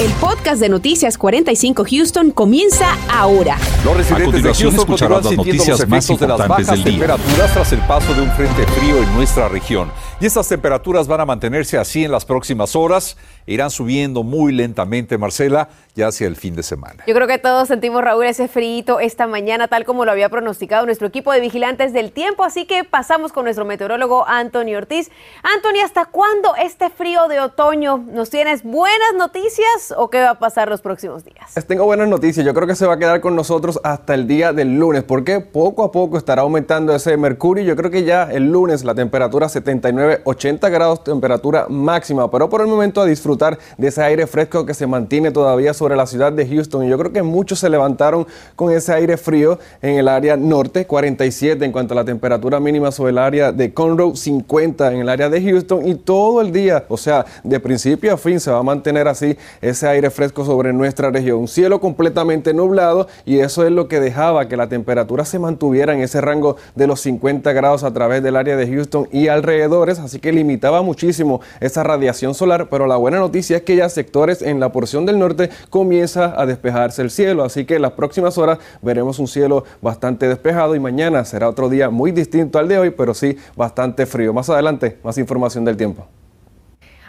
El podcast de Noticias 45 Houston comienza ahora. Los residentes de Houston continúan sintiendo los efectos de las bajas temperaturas tras el paso de un frente frío en nuestra región. Y estas temperaturas van a mantenerse así en las próximas horas irán subiendo muy lentamente, Marcela, ya hacia el fin de semana. Yo creo que todos sentimos, Raúl, ese frío esta mañana, tal como lo había pronosticado nuestro equipo de vigilantes del tiempo. Así que pasamos con nuestro meteorólogo Anthony Ortiz. Anthony, ¿hasta cuándo este frío de otoño? ¿Nos tienes buenas noticias? O qué va a pasar los próximos días? Tengo buenas noticias. Yo creo que se va a quedar con nosotros hasta el día del lunes, porque poco a poco estará aumentando ese mercurio. Yo creo que ya el lunes la temperatura 79, 80 grados, temperatura máxima. Pero por el momento a disfrutar de ese aire fresco que se mantiene todavía sobre la ciudad de Houston. Y yo creo que muchos se levantaron con ese aire frío en el área norte, 47 en cuanto a la temperatura mínima sobre el área de Conroe, 50 en el área de Houston. Y todo el día, o sea, de principio a fin se va a mantener así ese aire fresco sobre nuestra región. Un cielo completamente nublado y eso es lo que dejaba que la temperatura se mantuviera en ese rango de los 50 grados a través del área de Houston y alrededores, así que limitaba muchísimo esa radiación solar, pero la buena noticia es que ya sectores en la porción del norte comienza a despejarse el cielo, así que en las próximas horas veremos un cielo bastante despejado y mañana será otro día muy distinto al de hoy, pero sí bastante frío. Más adelante, más información del tiempo.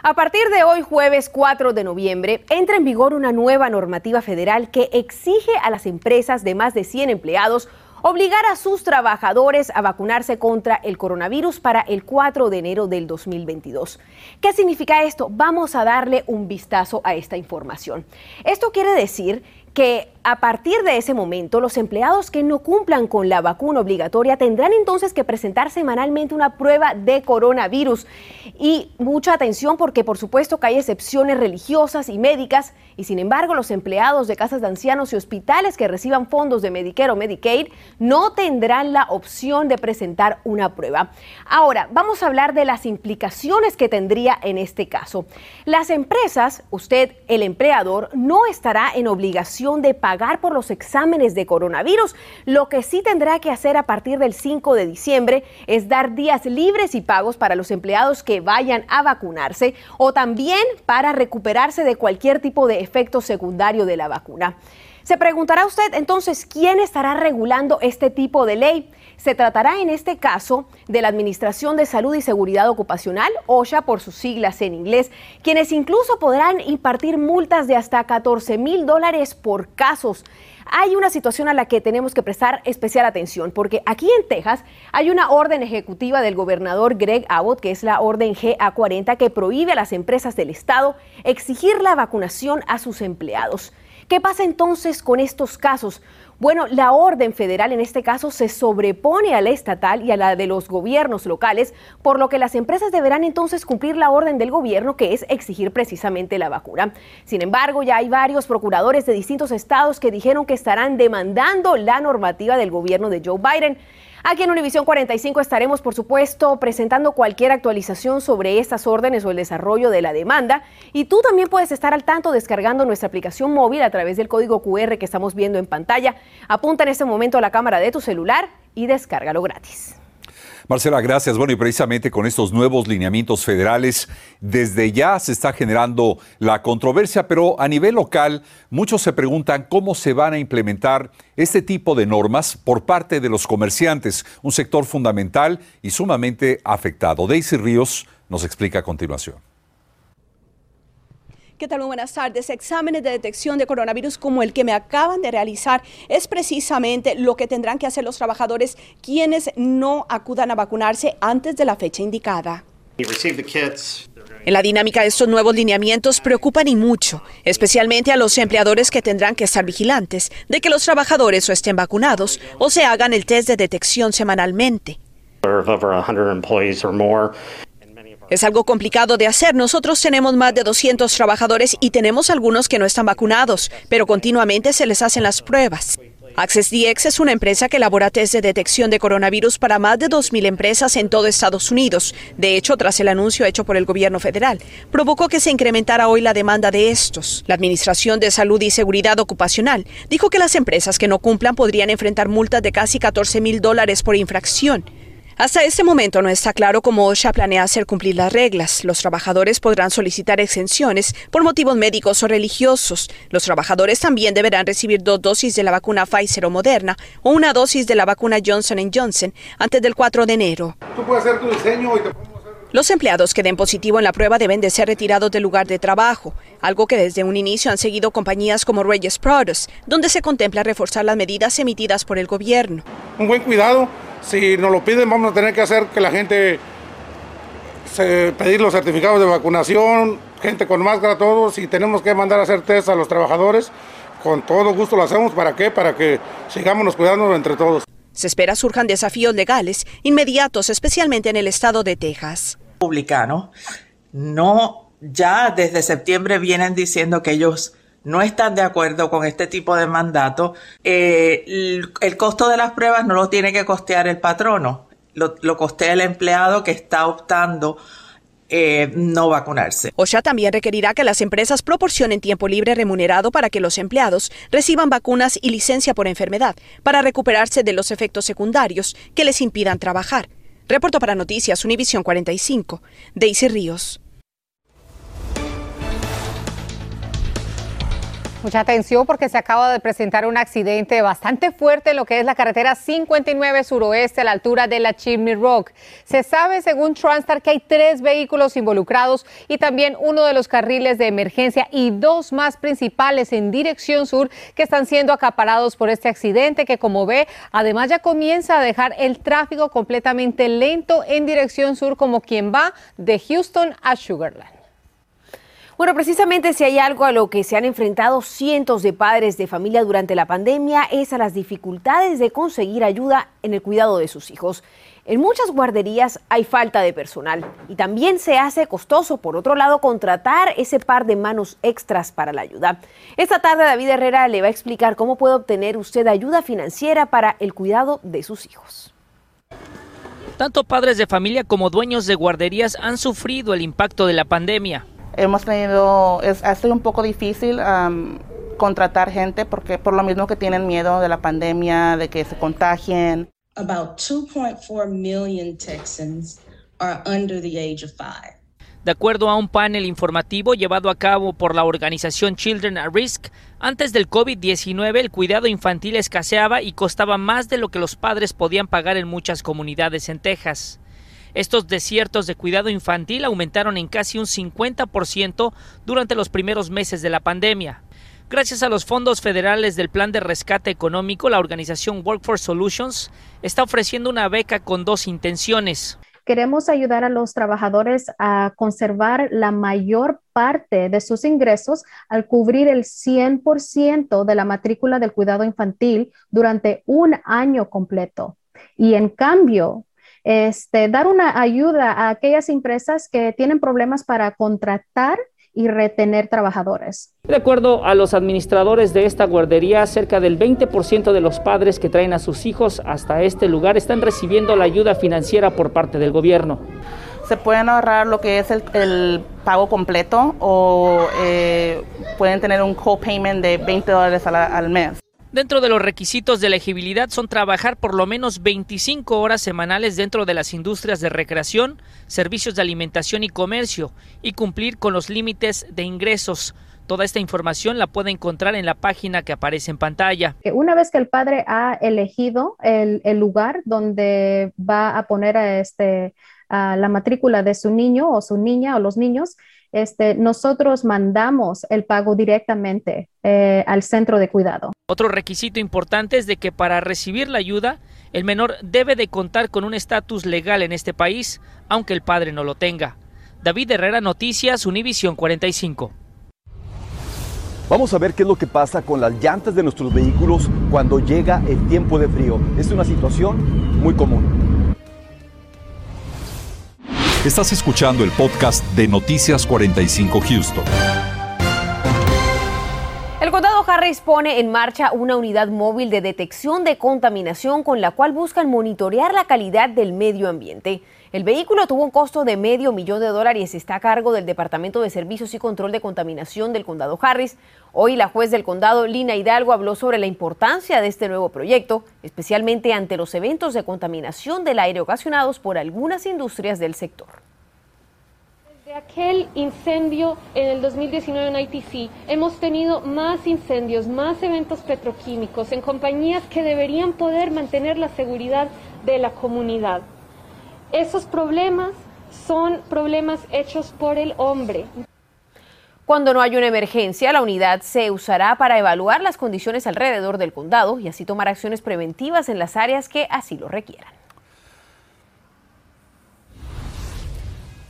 A partir de hoy, jueves 4 de noviembre, entra en vigor una nueva normativa federal que exige a las empresas de más de 100 empleados obligar a sus trabajadores a vacunarse contra el coronavirus para el 4 de enero del 2022. ¿Qué significa esto? Vamos a darle un vistazo a esta información. Esto quiere decir que a partir de ese momento, los empleados que no cumplan con la vacuna obligatoria tendrán entonces que presentar semanalmente una prueba de coronavirus. Y mucha atención porque por supuesto que hay excepciones religiosas y médicas y sin embargo los empleados de casas de ancianos y hospitales que reciban fondos de Medicare o Medicaid no tendrán la opción de presentar una prueba. Ahora, vamos a hablar de las implicaciones que tendría en este caso. Las empresas, usted, el empleador, no estará en obligación de pagar pagar por los exámenes de coronavirus. Lo que sí tendrá que hacer a partir del 5 de diciembre es dar días libres y pagos para los empleados que vayan a vacunarse o también para recuperarse de cualquier tipo de efecto secundario de la vacuna. Se preguntará usted entonces quién estará regulando este tipo de ley. Se tratará en este caso de la Administración de Salud y Seguridad Ocupacional, OSHA por sus siglas en inglés, quienes incluso podrán impartir multas de hasta 14 mil dólares por casos. Hay una situación a la que tenemos que prestar especial atención, porque aquí en Texas hay una orden ejecutiva del gobernador Greg Abbott, que es la orden GA40, que prohíbe a las empresas del Estado exigir la vacunación a sus empleados. ¿Qué pasa entonces con estos casos? Bueno, la orden federal en este caso se sobrepone a la estatal y a la de los gobiernos locales, por lo que las empresas deberán entonces cumplir la orden del gobierno que es exigir precisamente la vacuna. Sin embargo, ya hay varios procuradores de distintos estados que dijeron que estarán demandando la normativa del gobierno de Joe Biden. Aquí en Univisión 45 estaremos, por supuesto, presentando cualquier actualización sobre estas órdenes o el desarrollo de la demanda. Y tú también puedes estar al tanto descargando nuestra aplicación móvil a través del código QR que estamos viendo en pantalla. Apunta en este momento a la cámara de tu celular y descárgalo gratis. Marcela, gracias. Bueno, y precisamente con estos nuevos lineamientos federales, desde ya se está generando la controversia, pero a nivel local, muchos se preguntan cómo se van a implementar este tipo de normas por parte de los comerciantes, un sector fundamental y sumamente afectado. Daisy Ríos nos explica a continuación. ¿Qué tal? Muy buenas tardes. Exámenes de detección de coronavirus como el que me acaban de realizar es precisamente lo que tendrán que hacer los trabajadores quienes no acudan a vacunarse antes de la fecha indicada. En la dinámica de estos nuevos lineamientos preocupan y mucho, especialmente a los empleadores que tendrán que estar vigilantes de que los trabajadores o estén vacunados o se hagan el test de detección semanalmente. Es algo complicado de hacer. Nosotros tenemos más de 200 trabajadores y tenemos algunos que no están vacunados, pero continuamente se les hacen las pruebas. AccessDX es una empresa que elabora test de detección de coronavirus para más de 2.000 empresas en todo Estados Unidos. De hecho, tras el anuncio hecho por el gobierno federal, provocó que se incrementara hoy la demanda de estos. La Administración de Salud y Seguridad Ocupacional dijo que las empresas que no cumplan podrían enfrentar multas de casi 14 mil dólares por infracción. Hasta este momento no está claro cómo OSHA planea hacer cumplir las reglas. Los trabajadores podrán solicitar exenciones por motivos médicos o religiosos. Los trabajadores también deberán recibir dos dosis de la vacuna Pfizer o Moderna o una dosis de la vacuna Johnson Johnson antes del 4 de enero. Los empleados que den positivo en la prueba deben de ser retirados del lugar de trabajo, algo que desde un inicio han seguido compañías como Reyes Products, donde se contempla reforzar las medidas emitidas por el gobierno. Un buen cuidado, si nos lo piden vamos a tener que hacer que la gente se, pedir los certificados de vacunación, gente con máscara, todos, si tenemos que mandar a hacer test a los trabajadores, con todo gusto lo hacemos. ¿Para qué? Para que sigamos cuidándonos entre todos. Se espera surjan desafíos legales inmediatos, especialmente en el estado de Texas. Republicano no ya desde septiembre vienen diciendo que ellos no están de acuerdo con este tipo de mandato. Eh, el, costo de las pruebas no lo tiene que costear el patrono, lo, lo costea el empleado que está optando eh, no vacunarse. OSHA también requerirá que las empresas proporcionen tiempo libre remunerado para que los empleados reciban vacunas y licencia por enfermedad para recuperarse de los efectos secundarios que les impidan trabajar. Reporto para Noticias Univisión 45, Daisy Ríos. Mucha atención porque se acaba de presentar un accidente bastante fuerte en lo que es la carretera 59 suroeste a la altura de la Chimney Rock. Se sabe, según Transtar, que hay tres vehículos involucrados y también uno de los carriles de emergencia y dos más principales en dirección sur que están siendo acaparados por este accidente que, como ve, además ya comienza a dejar el tráfico completamente lento en dirección sur como quien va de Houston a Sugarland. Bueno, precisamente si hay algo a lo que se han enfrentado cientos de padres de familia durante la pandemia es a las dificultades de conseguir ayuda en el cuidado de sus hijos. En muchas guarderías hay falta de personal y también se hace costoso, por otro lado, contratar ese par de manos extras para la ayuda. Esta tarde David Herrera le va a explicar cómo puede obtener usted ayuda financiera para el cuidado de sus hijos. Tanto padres de familia como dueños de guarderías han sufrido el impacto de la pandemia hemos tenido, es, ha sido un poco difícil contratar gente porque por lo mismo que tienen miedo de la pandemia, de que se contagien. About 2.4 million Texans are under the age of five. De acuerdo a un panel informativo llevado a cabo por la organización Children at Risk, antes del COVID-19 el cuidado infantil escaseaba y costaba más de lo que los padres podían pagar en muchas comunidades en Texas. Estos desiertos de cuidado infantil aumentaron en casi un 50% durante los primeros meses de la pandemia. Gracias a los fondos federales del Plan de Rescate Económico, la organización Workforce Solutions está ofreciendo una beca con dos intenciones. Queremos ayudar a los trabajadores a conservar la mayor parte de sus ingresos al cubrir el 100% de la matrícula del cuidado infantil durante un año completo. Y en cambio, este, dar una ayuda a aquellas empresas que tienen problemas para contratar y retener trabajadores. De acuerdo a los administradores de esta guardería, cerca del 20% de los padres que traen a sus hijos hasta este lugar están recibiendo la ayuda financiera por parte del gobierno. Se pueden ahorrar lo que es el, pago completo o eh, pueden tener un copayment de 20 dólares al mes. Dentro de los requisitos de elegibilidad son trabajar por lo menos 25 horas semanales dentro de las industrias de recreación, servicios de alimentación y comercio y cumplir con los límites de ingresos. Toda esta información la puede encontrar en la página que aparece en pantalla. Una vez que el padre ha elegido el, lugar donde va a poner a este, la matrícula de su niño o su niña o los niños, este, nosotros mandamos el pago directamente eh, al centro de cuidado. Otro requisito importante es de que para recibir la ayuda, el menor debe de contar con un estatus legal en este país, aunque el padre no lo tenga. David Herrera, Noticias, Univisión 45. Vamos a ver qué es lo que pasa con las llantas de nuestros vehículos cuando llega el tiempo de frío. Es una situación muy común. Estás escuchando el podcast de Noticias 45 Houston. El condado Harris pone en marcha una unidad móvil de detección de contaminación con la cual buscan monitorear la calidad del medio ambiente. El vehículo tuvo un costo de medio millón de dólares y está a cargo del Departamento de Servicios y Control de Contaminación del Condado Harris. Hoy la juez del condado, Lina Hidalgo, habló sobre la importancia de este nuevo proyecto, especialmente ante los eventos de contaminación del aire ocasionados por algunas industrias del sector. Desde aquel incendio en el 2019 en ITC, hemos tenido más incendios, más eventos petroquímicos en compañías que deberían poder mantener la seguridad de la comunidad. Esos problemas son problemas hechos por el hombre. Cuando no hay una emergencia, la unidad se usará para evaluar las condiciones alrededor del condado y así tomar acciones preventivas en las áreas que así lo requieran.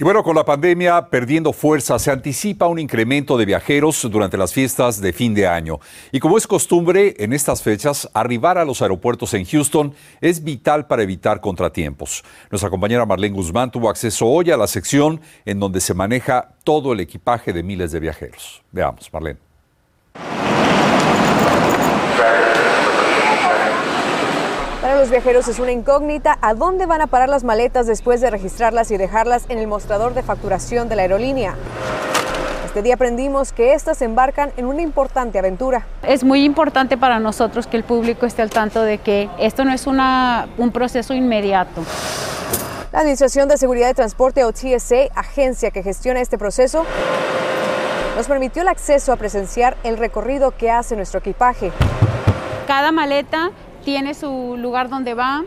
Y bueno, con la pandemia perdiendo fuerza, se anticipa un incremento de viajeros durante las fiestas de fin de año. Y como es costumbre en estas fechas, arribar a los aeropuertos en Houston es vital para evitar contratiempos. Nuestra compañera Marlene Guzmán tuvo acceso hoy a la sección en donde se maneja todo el equipaje de miles de viajeros. Veamos, Marlene. Los viajeros es una incógnita a dónde van a parar las maletas después de registrarlas y dejarlas en el mostrador de facturación de la aerolínea. Este día aprendimos que estas embarcan en una importante aventura. Es muy importante para nosotros que el público esté al tanto de que esto no es una, un proceso inmediato. La Administración de Seguridad de Transporte o TSA, agencia que gestiona este proceso, nos permitió el acceso a presenciar el recorrido que hace nuestro equipaje. Cada maleta tiene su lugar donde va,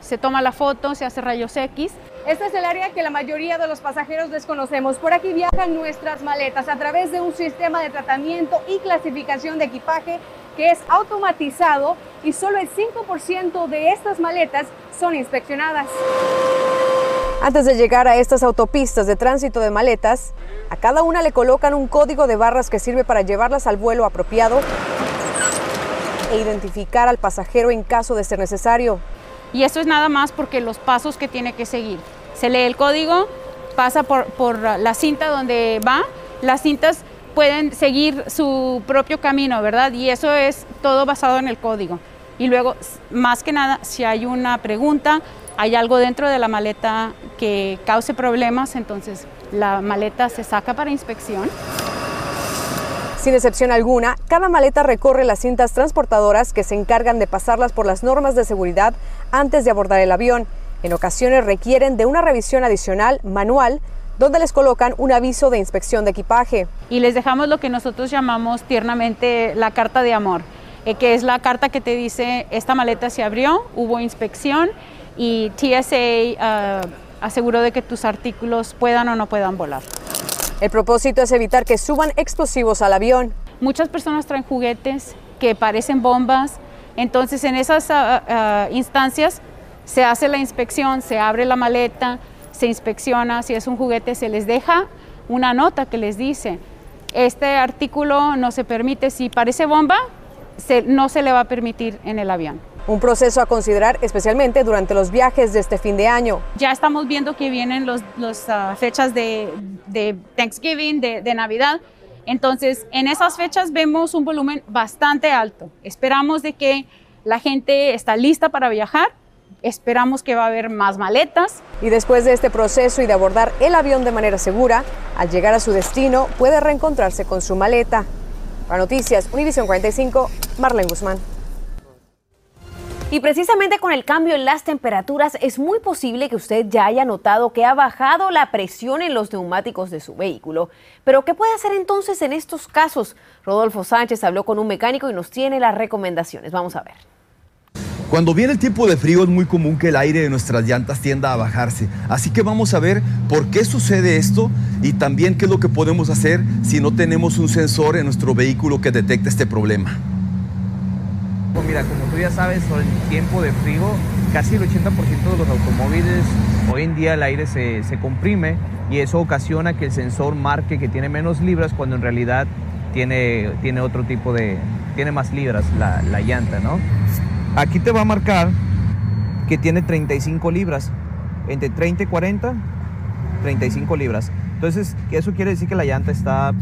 se toma la foto, se hace rayos X. Este es el área que la mayoría de los pasajeros desconocemos. Por aquí viajan nuestras maletas a través de un sistema de tratamiento y clasificación de equipaje que es automatizado y solo el 5% de estas maletas son inspeccionadas. Antes de llegar a estas autopistas de tránsito de maletas, a cada una le colocan un código de barras que sirve para llevarlas al vuelo apropiado e identificar al pasajero en caso de ser necesario. Y esto es nada más porque los pasos que tiene que seguir. Se lee el código, pasa por, por la cinta donde va, las cintas pueden seguir su propio camino, ¿verdad? Y eso es todo basado en el código. Y luego, más que nada, si hay una pregunta, hay algo dentro de la maleta que cause problemas, entonces la maleta se saca para inspección. Sin excepción alguna, cada maleta recorre las cintas transportadoras que se encargan de pasarlas por las normas de seguridad antes de abordar el avión. En ocasiones requieren de una revisión adicional manual donde les colocan un aviso de inspección de equipaje. Y les dejamos lo que nosotros llamamos tiernamente la carta de amor, eh, que es la carta que te dice esta maleta se abrió, hubo inspección y TSA uh, aseguró de que tus artículos puedan o no puedan volar. El propósito es evitar que suban explosivos al avión. Muchas personas traen juguetes que parecen bombas, entonces en esas uh, uh, instancias se hace la inspección, se abre la maleta, se inspecciona, si es un juguete se les deja una nota que les dice, este artículo no se permite, si parece bomba, no se le va a permitir en el avión. Un proceso a considerar especialmente durante los viajes de este fin de año. Ya estamos viendo que vienen las los, uh, fechas de, de Thanksgiving, de, de Navidad. Entonces, en esas fechas vemos un volumen bastante alto. Esperamos de que la gente está lista para viajar. Esperamos que va a haber más maletas. Y después de este proceso y de abordar el avión de manera segura, al llegar a su destino puede reencontrarse con su maleta. Para Noticias, Univisión 45, Marlene Guzmán. Y precisamente con el cambio en las temperaturas es muy posible que usted ya haya notado que ha bajado la presión en los neumáticos de su vehículo. Pero ¿qué puede hacer entonces en estos casos? Rodolfo Sánchez habló con un mecánico y nos tiene las recomendaciones. Vamos a ver. Cuando viene el tiempo de frío es muy común que el aire de nuestras llantas tienda a bajarse. Así que vamos a ver por qué sucede esto y también qué es lo que podemos hacer si no tenemos un sensor en nuestro vehículo que detecte este problema. Pues mira, como tú ya sabes, el tiempo de frío, casi el 80% de los automóviles, hoy en día el aire se, se, comprime y eso ocasiona que el sensor marque que tiene menos libras cuando en realidad tiene, tiene otro tipo de, tiene más libras la, la llanta, ¿no? Aquí te va a marcar que tiene 35 libras, entre 30 y 40, 35 libras. Entonces, eso quiere decir que la llanta está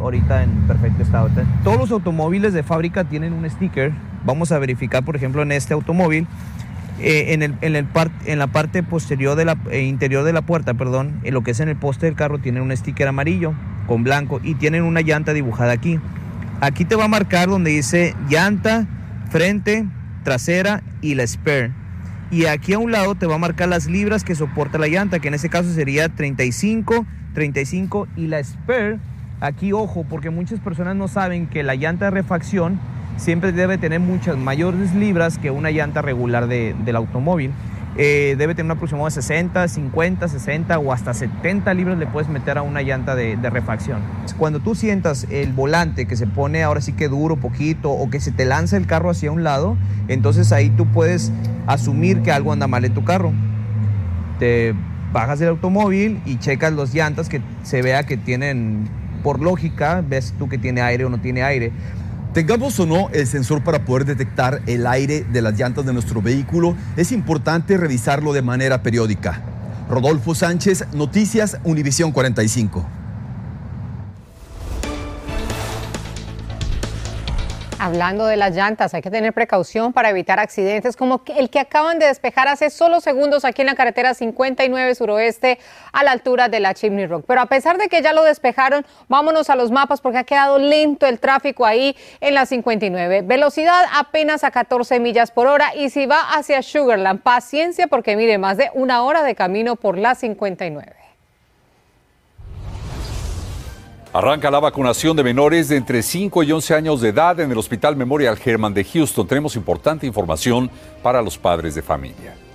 ahorita en perfecto estado. Todos los automóviles de fábrica tienen un sticker. Vamos a verificar, por ejemplo, en este automóvil, eh, en, el, en, la parte posterior de la, eh, interior de la puerta, perdón, en lo que es en el poste del carro, tienen un sticker amarillo con blanco y tienen una llanta dibujada aquí. Aquí te va a marcar donde dice llanta, frente, trasera y la spare. Y aquí a un lado te va a marcar las libras que soporta la llanta, que en este caso sería 35, 35 y la spare. Aquí ojo, porque muchas personas no saben que la llanta de refacción siempre debe tener muchas mayores libras que una llanta regular del automóvil. Eh, debe tener un aproximado de 60, 50, 60 o hasta 70 libras le puedes meter a una llanta de, de, refacción. Cuando tú sientas el volante que se pone ahora sí que duro, poquito, o que se te lanza el carro hacia un lado, entonces ahí tú puedes asumir que algo anda mal en tu carro. Te bajas del automóvil y checas los llantas que se vea que tienen, por lógica, ves tú que tiene aire o no tiene aire. Tengamos o no el sensor para poder detectar el aire de las llantas de nuestro vehículo, es importante revisarlo de manera periódica. Rodolfo Sánchez, Noticias Univisión 45. Hablando de las llantas, hay que tener precaución para evitar accidentes como el que acaban de despejar hace solo segundos aquí en la carretera 59 suroeste a la altura de la Chimney Rock. Pero a pesar de que ya lo despejaron, vámonos a los mapas porque ha quedado lento el tráfico ahí en la 59. Velocidad apenas a 14 millas por hora y si va hacia Sugarland, paciencia porque mire, más de una hora de camino por la 59. Arranca la vacunación de menores de entre 5 y 11 años de edad en el Hospital Memorial Hermann de Houston. Tenemos importante información para los padres de familia.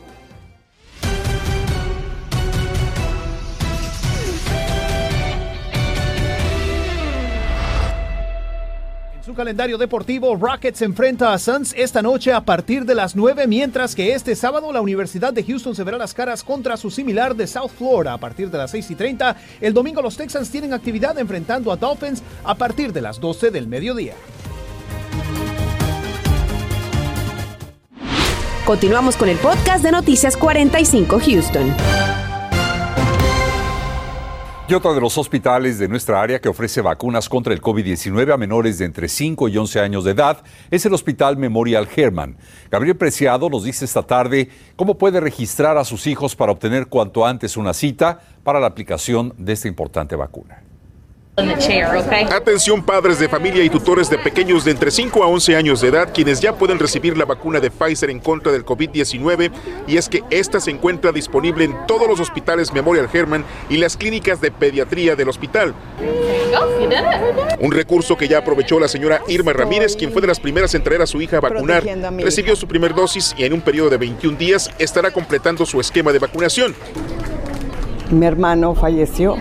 Su calendario deportivo, Rockets enfrenta a Suns esta noche a partir de las 9, mientras que este sábado la Universidad de Houston se verá las caras contra su similar de South Florida a partir de las 6 y 30. El domingo los Texans tienen actividad enfrentando a Dolphins a partir de las 12 del mediodía. Continuamos con el podcast de Noticias 45 Houston. Y otro de los hospitales de nuestra área que ofrece vacunas contra el COVID-19 a menores de entre 5 y 11 años de edad es el Hospital Memorial Hermann. Gabriel Preciado nos dice esta tarde cómo puede registrar a sus hijos para obtener cuanto antes una cita para la aplicación de esta importante vacuna. Atención padres de familia y tutores de pequeños de entre 5 a 11 años de edad quienes ya pueden recibir la vacuna de Pfizer en contra del COVID-19 y es que esta se encuentra disponible en todos los hospitales Memorial Hermann y las clínicas de pediatría del hospital. Un recurso que ya aprovechó la señora Irma Ramírez, quien fue de las primeras en traer a su hija a vacunar. Recibió su primer dosis y en un periodo de 21 días estará completando su esquema de vacunación. Mi hermano falleció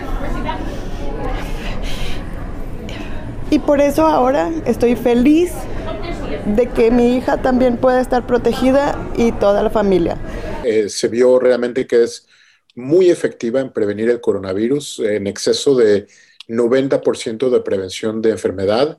Y por eso ahora estoy feliz de que mi hija también pueda estar protegida y toda la familia. Eh, se vio realmente que es muy efectiva en prevenir el coronavirus, en exceso de 90% de prevención de enfermedad,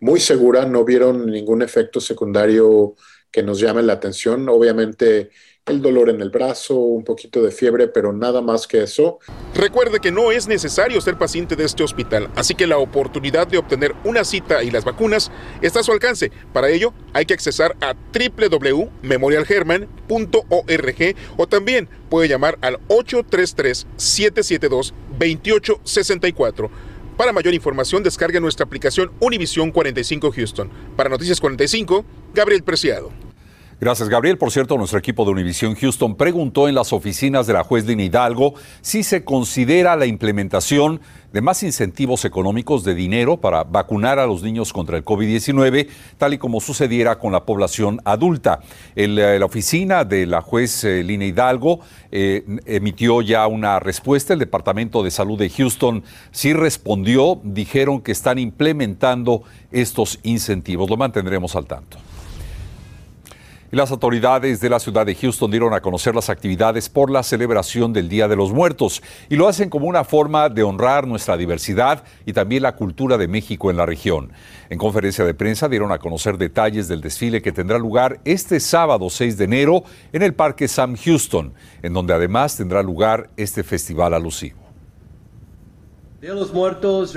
muy segura, no vieron ningún efecto secundario que nos llame la atención. Obviamente el dolor en el brazo, un poquito de fiebre, pero nada más que eso. Recuerde que no es necesario ser paciente de este hospital, así que la oportunidad de obtener una cita y las vacunas está a su alcance. Para ello, hay que accesar a www.memorialherman.org o también puede llamar al 833-772-2864. Para mayor información, descargue nuestra aplicación Univisión 45 Houston. Para Noticias 45, Gabriel Preciado. Gracias, Gabriel. Por cierto, nuestro equipo de Univisión Houston preguntó en las oficinas de la juez Lina Hidalgo si se considera la implementación de más incentivos económicos de dinero para vacunar a los niños contra el COVID-19, tal y como sucediera con la población adulta. La oficina de la juez eh, Lina Hidalgo eh, emitió ya una respuesta. El Departamento de Salud de Houston sí respondió. Dijeron que están implementando estos incentivos. Lo mantendremos al tanto las autoridades de la ciudad de Houston dieron a conocer las actividades por la celebración del Día de los Muertos y lo hacen como una forma de honrar nuestra diversidad y también la cultura de México en la región. En conferencia de prensa dieron a conocer detalles del desfile que tendrá lugar este sábado 6 de enero en el Parque Sam Houston, en donde además tendrá lugar este festival alusivo. Día de los Muertos,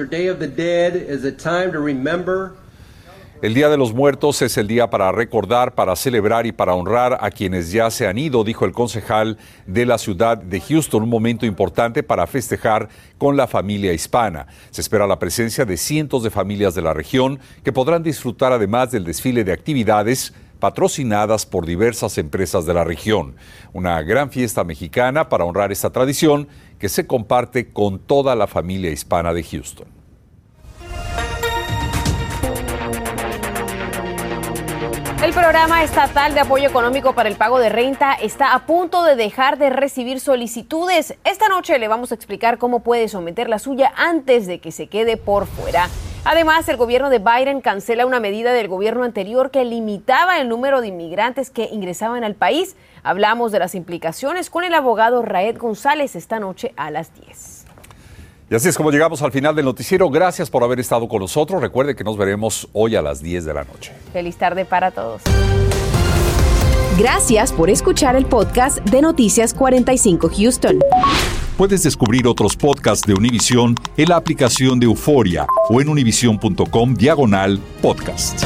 el Día de los Muertos es el día para recordar, para celebrar y para honrar a quienes ya se han ido, dijo el concejal de la ciudad de Houston, un momento importante para festejar con la familia hispana. Se espera la presencia de cientos de familias de la región que podrán disfrutar además del desfile de actividades patrocinadas por diversas empresas de la región. Una gran fiesta mexicana para honrar esta tradición que se comparte con toda la familia hispana de Houston. El programa estatal de apoyo económico para el pago de renta está a punto de dejar de recibir solicitudes. Esta noche le vamos a explicar cómo puede someter la suya antes de que se quede por fuera. Además, el gobierno de Biden cancela una medida del gobierno anterior que limitaba el número de inmigrantes que ingresaban al país. Hablamos de las implicaciones con el abogado Raed González esta noche a las 10. Y así es como llegamos al final del noticiero. Gracias por haber estado con nosotros. Recuerde que nos veremos hoy a las 10 de la noche. Feliz tarde para todos. Gracias por escuchar el podcast de Noticias 45 Houston. Puedes descubrir otros podcasts de Univision en la aplicación de Euforia o en univision.com diagonal podcast.